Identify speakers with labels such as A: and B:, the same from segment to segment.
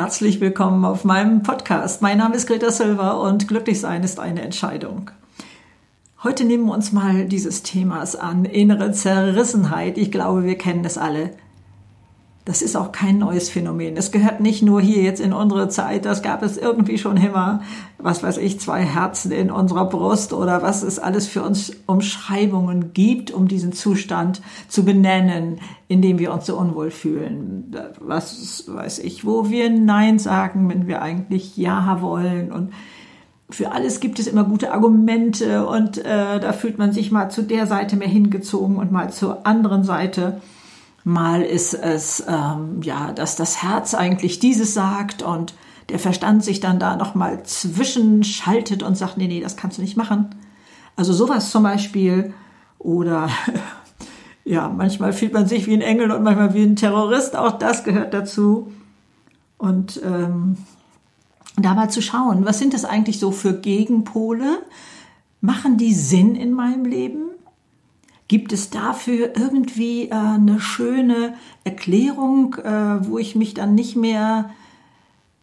A: Herzlich willkommen auf meinem Podcast. Mein Name ist Greta Silva und glücklich sein ist eine Entscheidung. Heute nehmen wir uns mal dieses Themas an, innere Zerrissenheit. Ich glaube, wir kennen das alle. Das ist auch kein neues Phänomen. Es gehört nicht nur hier jetzt in unsere Zeit, das gab es irgendwie schon immer, was weiß ich, zwei Herzen in unserer Brust oder was es alles für uns Umschreibungen gibt, um diesen Zustand zu benennen, in dem wir uns so unwohl fühlen. Was weiß ich, wo wir Nein sagen, wenn wir eigentlich Ja wollen und für alles gibt es immer gute Argumente und äh, da fühlt man sich mal zu der Seite mehr hingezogen und mal zur anderen Seite. Mal ist es, ähm, ja, dass das Herz eigentlich dieses sagt und der Verstand sich dann da nochmal zwischenschaltet und sagt, nee, nee, das kannst du nicht machen. Also sowas zum Beispiel. Oder ja, manchmal fühlt man sich wie ein Engel und manchmal wie ein Terrorist. Auch das gehört dazu. Und ähm, da mal zu schauen, was sind das eigentlich so für Gegenpole? Machen die Sinn in meinem Leben? Gibt es dafür irgendwie äh, eine schöne Erklärung, äh, wo ich mich dann nicht mehr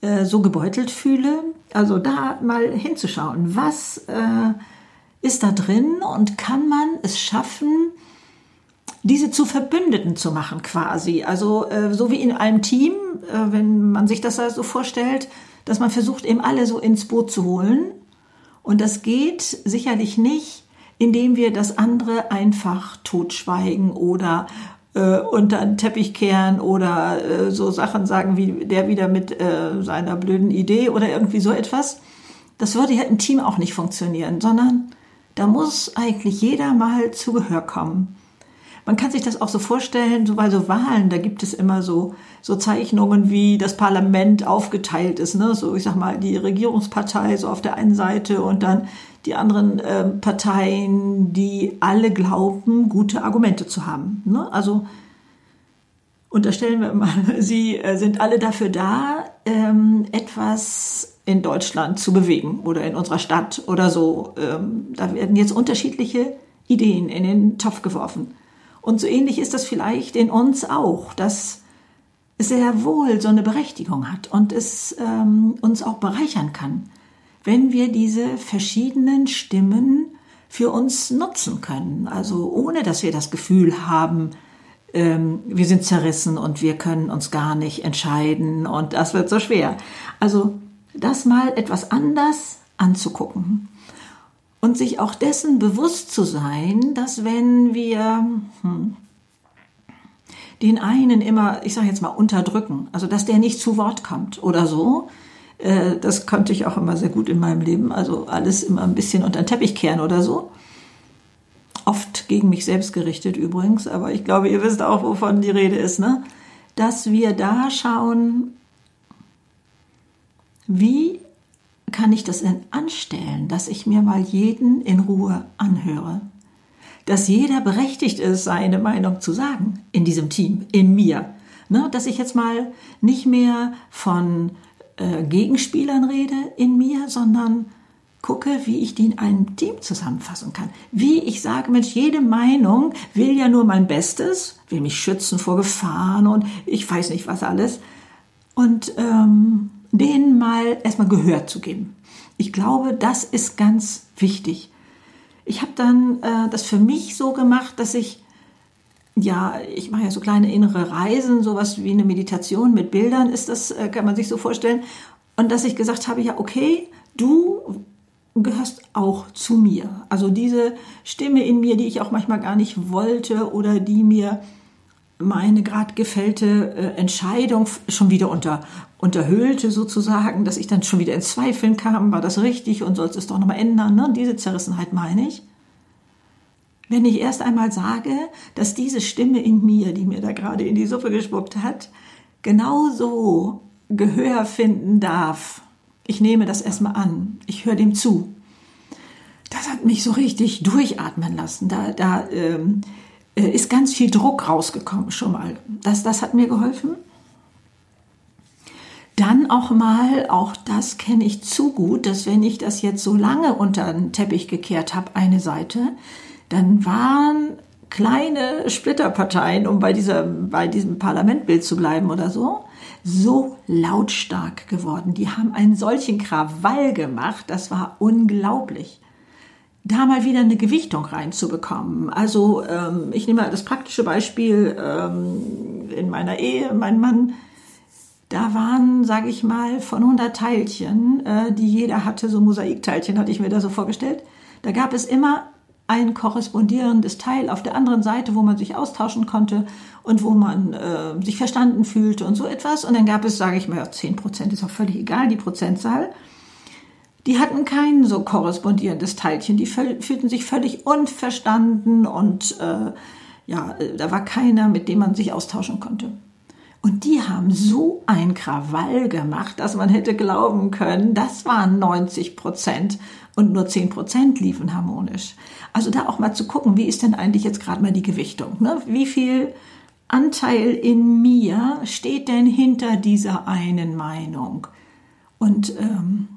A: äh, so gebeutelt fühle? Also da mal hinzuschauen, was äh, ist da drin und kann man es schaffen, diese zu Verbündeten zu machen quasi. Also äh, so wie in einem Team, äh, wenn man sich das so vorstellt, dass man versucht, eben alle so ins Boot zu holen. Und das geht sicherlich nicht, indem wir das andere einfach totschweigen oder äh, unter den Teppich kehren oder äh, so Sachen sagen wie der wieder mit äh, seiner blöden Idee oder irgendwie so etwas. Das würde ja im Team auch nicht funktionieren, sondern da muss eigentlich jeder mal zu Gehör kommen. Man kann sich das auch so vorstellen, so bei so Wahlen, da gibt es immer so, so Zeichnungen, wie das Parlament aufgeteilt ist. Ne? So, ich sag mal, die Regierungspartei so auf der einen Seite und dann die anderen äh, Parteien, die alle glauben, gute Argumente zu haben. Ne? Also unterstellen wir mal, sie äh, sind alle dafür da, ähm, etwas in Deutschland zu bewegen oder in unserer Stadt oder so. Ähm, da werden jetzt unterschiedliche Ideen in den Topf geworfen. Und so ähnlich ist das vielleicht in uns auch, dass es sehr wohl so eine Berechtigung hat und es ähm, uns auch bereichern kann, wenn wir diese verschiedenen Stimmen für uns nutzen können. Also ohne dass wir das Gefühl haben, ähm, wir sind zerrissen und wir können uns gar nicht entscheiden und das wird so schwer. Also das mal etwas anders anzugucken und sich auch dessen bewusst zu sein, dass wenn wir hm, den einen immer, ich sage jetzt mal, unterdrücken, also dass der nicht zu Wort kommt oder so, äh, das konnte ich auch immer sehr gut in meinem Leben, also alles immer ein bisschen unter den Teppich kehren oder so. Oft gegen mich selbst gerichtet übrigens, aber ich glaube, ihr wisst auch, wovon die Rede ist, ne? Dass wir da schauen, wie kann ich das denn anstellen, dass ich mir mal jeden in Ruhe anhöre? Dass jeder berechtigt ist, seine Meinung zu sagen in diesem Team, in mir. Ne, dass ich jetzt mal nicht mehr von äh, Gegenspielern rede in mir, sondern gucke, wie ich die in einem Team zusammenfassen kann. Wie ich sage, Mensch, jede Meinung will ja nur mein Bestes, will mich schützen vor Gefahren und ich weiß nicht was alles. Und ähm, denen mal erstmal Gehör zu geben. Ich glaube, das ist ganz wichtig. Ich habe dann äh, das für mich so gemacht, dass ich, ja, ich mache ja so kleine innere Reisen, sowas wie eine Meditation mit Bildern ist das, äh, kann man sich so vorstellen. Und dass ich gesagt habe, ja, okay, du gehörst auch zu mir. Also diese Stimme in mir, die ich auch manchmal gar nicht wollte oder die mir meine gerade gefällte äh, Entscheidung schon wieder unter, unterhöhlte sozusagen, dass ich dann schon wieder in Zweifeln kam, war das richtig und soll es doch nochmal ändern, ne? diese Zerrissenheit meine ich. Wenn ich erst einmal sage, dass diese Stimme in mir, die mir da gerade in die Suppe gespuckt hat, genauso Gehör finden darf, ich nehme das erstmal an, ich höre dem zu. Das hat mich so richtig durchatmen lassen. Da, da ähm, äh, ist ganz viel Druck rausgekommen schon mal. Das, das hat mir geholfen. Dann auch mal, auch das kenne ich zu gut, dass wenn ich das jetzt so lange unter den Teppich gekehrt habe, eine Seite, dann waren kleine Splitterparteien, um bei, dieser, bei diesem Parlamentbild zu bleiben oder so, so lautstark geworden. Die haben einen solchen Krawall gemacht, das war unglaublich. Da mal wieder eine Gewichtung reinzubekommen. Also ähm, ich nehme mal das praktische Beispiel ähm, in meiner Ehe. Mein Mann, da waren, sage ich mal, von 100 Teilchen, äh, die jeder hatte, so Mosaikteilchen hatte ich mir da so vorgestellt. Da gab es immer ein korrespondierendes Teil auf der anderen Seite, wo man sich austauschen konnte und wo man äh, sich verstanden fühlte und so etwas. Und dann gab es, sage ich mal, 10 Prozent ist auch völlig egal, die Prozentzahl. Die hatten kein so korrespondierendes Teilchen. Die fühlten sich völlig unverstanden und äh, ja, da war keiner, mit dem man sich austauschen konnte. Und die haben so ein Krawall gemacht, dass man hätte glauben können, das waren 90 Prozent und nur 10 Prozent liefen harmonisch. Also da auch mal zu gucken, wie ist denn eigentlich jetzt gerade mal die Gewichtung? Ne? Wie viel Anteil in mir steht denn hinter dieser einen Meinung? Und ähm,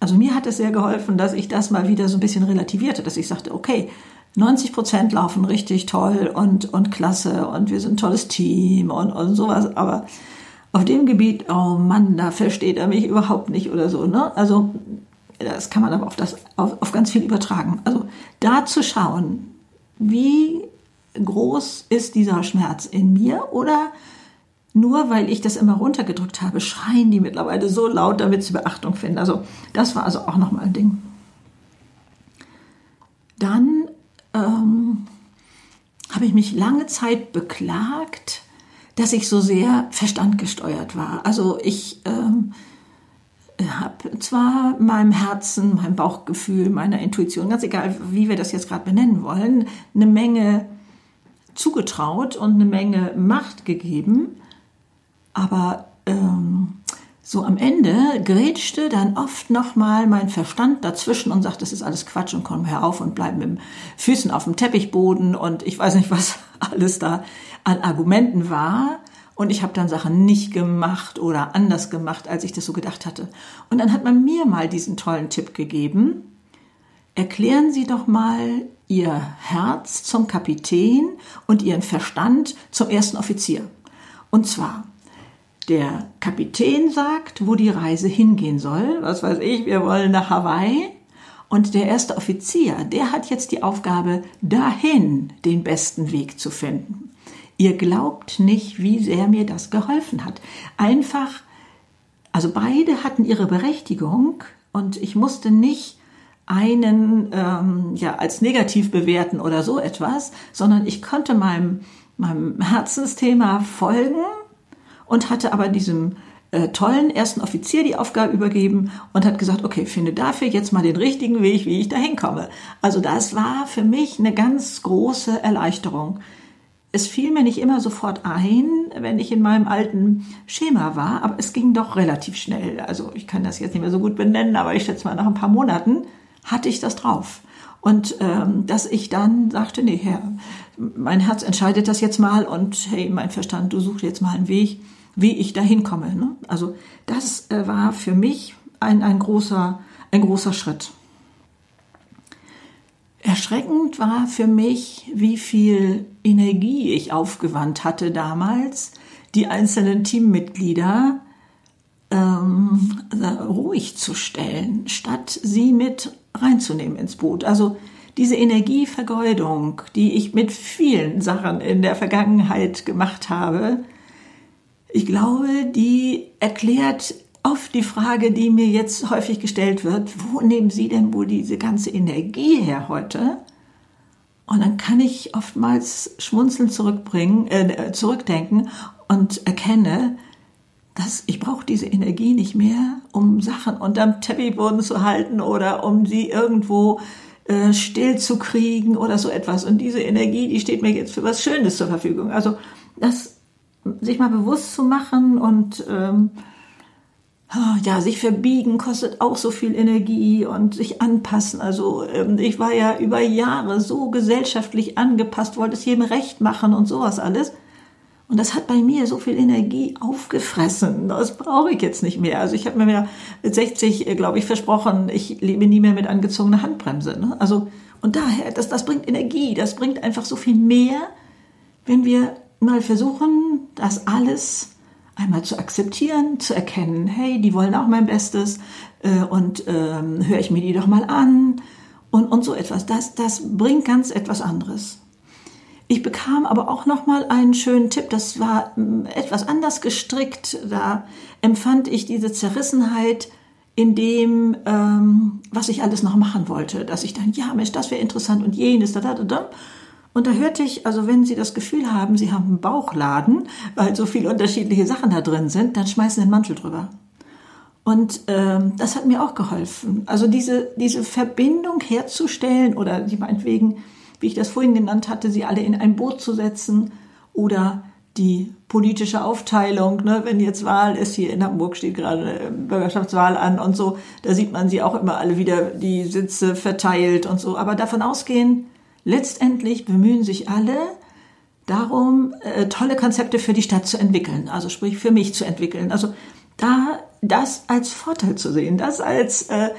A: also mir hat es sehr geholfen, dass ich das mal wieder so ein bisschen relativierte, dass ich sagte, okay, 90 Prozent laufen richtig toll und, und klasse und wir sind ein tolles Team und, und sowas, aber auf dem Gebiet, oh Mann, da versteht er mich überhaupt nicht oder so, ne? Also das kann man aber auf, das, auf, auf ganz viel übertragen. Also da zu schauen, wie groß ist dieser Schmerz in mir oder nur weil ich das immer runtergedrückt habe, schreien die mittlerweile so laut, damit sie Beachtung finden. Also das war also auch nochmal ein Ding. Dann ähm, habe ich mich lange Zeit beklagt, dass ich so sehr verstandgesteuert war. Also ich ähm, habe zwar meinem Herzen, meinem Bauchgefühl, meiner Intuition, ganz egal, wie wir das jetzt gerade benennen wollen, eine Menge zugetraut und eine Menge Macht gegeben, aber ähm, so am Ende grätschte dann oft nochmal mein Verstand dazwischen und sagt, das ist alles Quatsch und komm herauf und bleib mit den Füßen auf dem Teppichboden und ich weiß nicht, was alles da an Argumenten war. Und ich habe dann Sachen nicht gemacht oder anders gemacht, als ich das so gedacht hatte. Und dann hat man mir mal diesen tollen Tipp gegeben. Erklären Sie doch mal Ihr Herz zum Kapitän und Ihren Verstand zum ersten Offizier. Und zwar, der Kapitän sagt, wo die Reise hingehen soll. Was weiß ich, wir wollen nach Hawaii. Und der erste Offizier, der hat jetzt die Aufgabe, dahin den besten Weg zu finden. Ihr glaubt nicht, wie sehr mir das geholfen hat. Einfach, also beide hatten ihre Berechtigung und ich musste nicht einen ähm, ja als negativ bewerten oder so etwas, sondern ich konnte meinem meinem Herzensthema folgen und hatte aber diesem äh, tollen ersten Offizier die Aufgabe übergeben und hat gesagt, okay, finde dafür jetzt mal den richtigen Weg, wie ich da hinkomme. Also das war für mich eine ganz große Erleichterung. Es fiel mir nicht immer sofort ein, wenn ich in meinem alten Schema war, aber es ging doch relativ schnell. Also ich kann das jetzt nicht mehr so gut benennen, aber ich schätze mal, nach ein paar Monaten hatte ich das drauf. Und ähm, dass ich dann sagte, nee, Herr, mein Herz entscheidet das jetzt mal und hey, mein Verstand, du suchst jetzt mal einen Weg wie ich dahin komme. Ne? Also das äh, war für mich ein, ein, großer, ein großer Schritt. Erschreckend war für mich, wie viel Energie ich aufgewandt hatte damals, die einzelnen Teammitglieder ähm, ruhig zu stellen, statt sie mit reinzunehmen ins Boot. Also diese Energievergeudung, die ich mit vielen Sachen in der Vergangenheit gemacht habe, ich glaube, die erklärt oft die Frage, die mir jetzt häufig gestellt wird, wo nehmen Sie denn wohl diese ganze Energie her heute? Und dann kann ich oftmals schmunzeln zurückbringen, äh, zurückdenken und erkenne, dass ich brauche diese Energie nicht mehr, um Sachen unterm Teppichboden zu halten oder um sie irgendwo äh, still zu kriegen oder so etwas. Und diese Energie, die steht mir jetzt für was Schönes zur Verfügung. Also das sich mal bewusst zu machen und ähm, ja, sich verbiegen kostet auch so viel Energie und sich anpassen. Also ähm, ich war ja über Jahre so gesellschaftlich angepasst, wollte es jedem recht machen und sowas alles. Und das hat bei mir so viel Energie aufgefressen. Das brauche ich jetzt nicht mehr. Also ich habe mir mit 60, äh, glaube ich, versprochen, ich lebe nie mehr mit angezogener Handbremse. Ne? Also und daher, das, das bringt Energie, das bringt einfach so viel mehr, wenn wir mal versuchen, das alles einmal zu akzeptieren, zu erkennen, hey, die wollen auch mein Bestes äh, und ähm, höre ich mir die doch mal an und, und so etwas. Das, das bringt ganz etwas anderes. Ich bekam aber auch noch mal einen schönen Tipp. Das war mm, etwas anders gestrickt. Da empfand ich diese Zerrissenheit in dem, ähm, was ich alles noch machen wollte. Dass ich dann, ja, Mensch, das wäre interessant und jenes, da, da, da, da. Und da hörte ich, also wenn Sie das Gefühl haben, Sie haben einen Bauchladen, weil so viele unterschiedliche Sachen da drin sind, dann schmeißen den Mantel drüber. Und ähm, das hat mir auch geholfen. Also diese, diese Verbindung herzustellen oder die meinetwegen, wie ich das vorhin genannt hatte, sie alle in ein Boot zu setzen oder die politische Aufteilung, ne, wenn jetzt Wahl ist, hier in Hamburg steht gerade Bürgerschaftswahl an und so, da sieht man sie auch immer alle wieder die Sitze verteilt und so. Aber davon ausgehen, letztendlich bemühen sich alle darum, äh, tolle Konzepte für die Stadt zu entwickeln, also sprich für mich zu entwickeln. Also da das als Vorteil zu sehen, das als äh,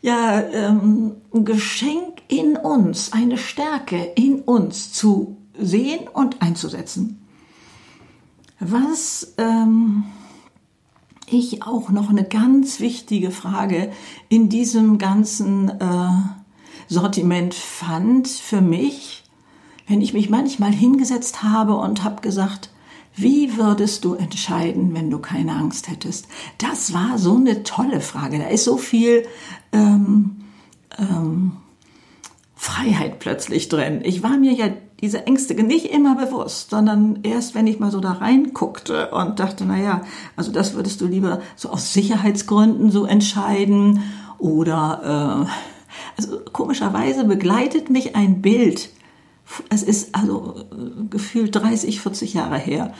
A: ja, ähm, Geschenk in uns, eine Stärke in uns zu sehen und einzusetzen. Was ähm, ich auch noch eine ganz wichtige Frage in diesem ganzen äh, Sortiment fand für mich, wenn ich mich manchmal hingesetzt habe und habe gesagt, wie würdest du entscheiden, wenn du keine Angst hättest? Das war so eine tolle Frage. Da ist so viel ähm, ähm, Freiheit plötzlich drin. Ich war mir ja diese Ängste nicht immer bewusst, sondern erst, wenn ich mal so da reinguckte und dachte, na ja, also das würdest du lieber so aus Sicherheitsgründen so entscheiden oder äh, also komischerweise begleitet mich ein Bild es ist also äh, gefühlt 30, 40 Jahre her,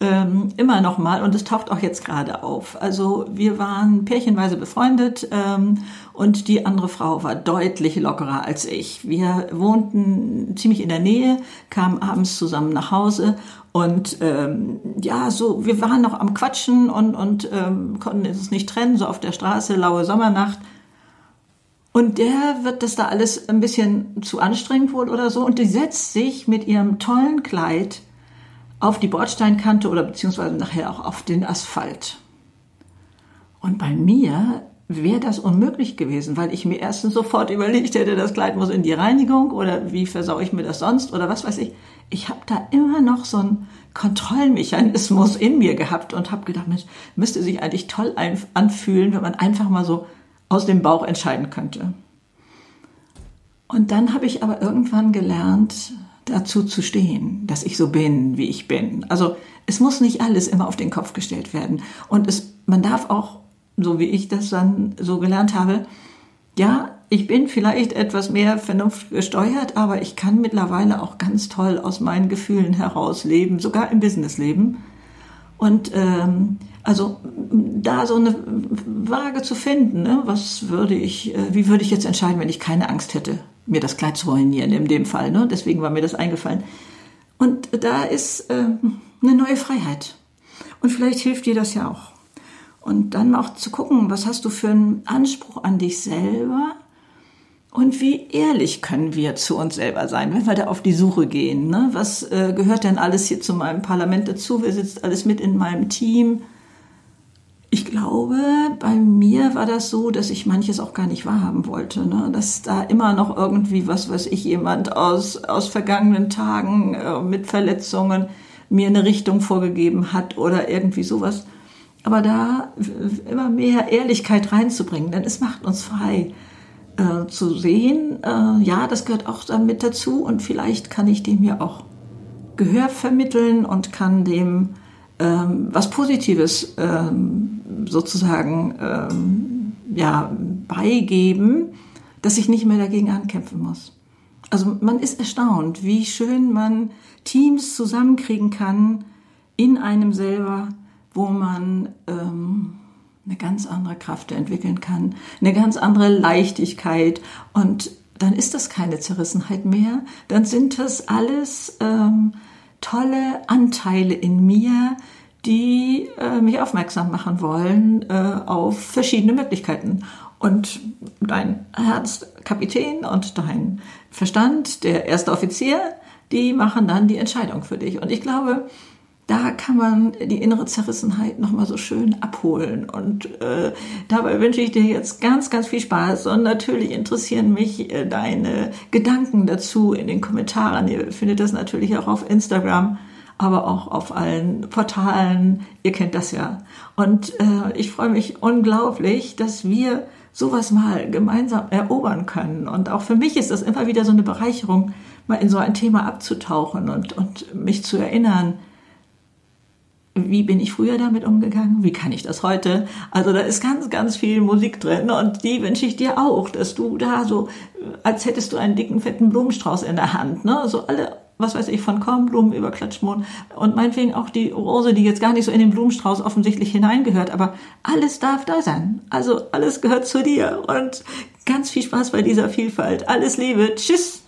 A: ähm, immer noch mal und es taucht auch jetzt gerade auf. Also wir waren pärchenweise befreundet ähm, und die andere Frau war deutlich lockerer als ich. Wir wohnten ziemlich in der Nähe, kamen abends zusammen nach Hause und ähm, ja, so wir waren noch am Quatschen und und ähm, konnten es nicht trennen, so auf der Straße, laue Sommernacht. Und der wird das da alles ein bisschen zu anstrengend wohl oder so. Und die setzt sich mit ihrem tollen Kleid auf die Bordsteinkante oder beziehungsweise nachher auch auf den Asphalt. Und bei mir wäre das unmöglich gewesen, weil ich mir erstens sofort überlegt hätte, das Kleid muss in die Reinigung oder wie versaue ich mir das sonst oder was weiß ich. Ich habe da immer noch so einen Kontrollmechanismus in mir gehabt und habe gedacht, Mensch, müsste sich eigentlich toll anfühlen, wenn man einfach mal so aus dem Bauch entscheiden könnte. Und dann habe ich aber irgendwann gelernt, dazu zu stehen, dass ich so bin, wie ich bin. Also es muss nicht alles immer auf den Kopf gestellt werden. Und es, man darf auch, so wie ich das dann so gelernt habe, ja, ich bin vielleicht etwas mehr Vernunft gesteuert, aber ich kann mittlerweile auch ganz toll aus meinen Gefühlen heraus leben, sogar im Businessleben. Und ähm, also da so eine Waage zu finden, ne? was würde ich, äh, wie würde ich jetzt entscheiden, wenn ich keine Angst hätte, mir das Kleid zu ruinieren in dem Fall. Ne? Deswegen war mir das eingefallen. Und da ist äh, eine neue Freiheit. Und vielleicht hilft dir das ja auch. Und dann auch zu gucken, was hast du für einen Anspruch an dich selber und wie ehrlich können wir zu uns selber sein, wenn wir da auf die Suche gehen? Ne? Was äh, gehört denn alles hier zu meinem Parlament dazu? Wer sitzt alles mit in meinem Team? Ich glaube, bei mir war das so, dass ich manches auch gar nicht wahrhaben wollte. Ne? Dass da immer noch irgendwie, was weiß ich, jemand aus, aus vergangenen Tagen äh, mit Verletzungen mir eine Richtung vorgegeben hat oder irgendwie sowas. Aber da immer mehr Ehrlichkeit reinzubringen, denn es macht uns frei äh, zu sehen, äh, ja, das gehört auch damit dazu und vielleicht kann ich dem ja auch Gehör vermitteln und kann dem ähm, was Positives ähm, sozusagen ähm, ja, beigeben, dass ich nicht mehr dagegen ankämpfen muss. Also man ist erstaunt, wie schön man Teams zusammenkriegen kann in einem selber, wo man ähm, eine ganz andere Kraft entwickeln kann, eine ganz andere Leichtigkeit und dann ist das keine Zerrissenheit mehr, dann sind das alles ähm, tolle Anteile in mir, die äh, mich aufmerksam machen wollen äh, auf verschiedene Möglichkeiten. Und dein Herzkapitän und dein Verstand, der erste Offizier, die machen dann die Entscheidung für dich. Und ich glaube, da kann man die innere Zerrissenheit nochmal so schön abholen. Und äh, dabei wünsche ich dir jetzt ganz, ganz viel Spaß. Und natürlich interessieren mich äh, deine Gedanken dazu in den Kommentaren. Ihr findet das natürlich auch auf Instagram, aber auch auf allen Portalen. Ihr kennt das ja. Und äh, ich freue mich unglaublich, dass wir sowas mal gemeinsam erobern können. Und auch für mich ist das immer wieder so eine Bereicherung, mal in so ein Thema abzutauchen und, und mich zu erinnern, wie bin ich früher damit umgegangen? Wie kann ich das heute? Also da ist ganz, ganz viel Musik drin und die wünsche ich dir auch, dass du da so, als hättest du einen dicken, fetten Blumenstrauß in der Hand, ne? So alle, was weiß ich, von Kornblumen über Klatschmohn und meinetwegen auch die Rose, die jetzt gar nicht so in den Blumenstrauß offensichtlich hineingehört, aber alles darf da sein. Also alles gehört zu dir und ganz viel Spaß bei dieser Vielfalt. Alles Liebe. Tschüss.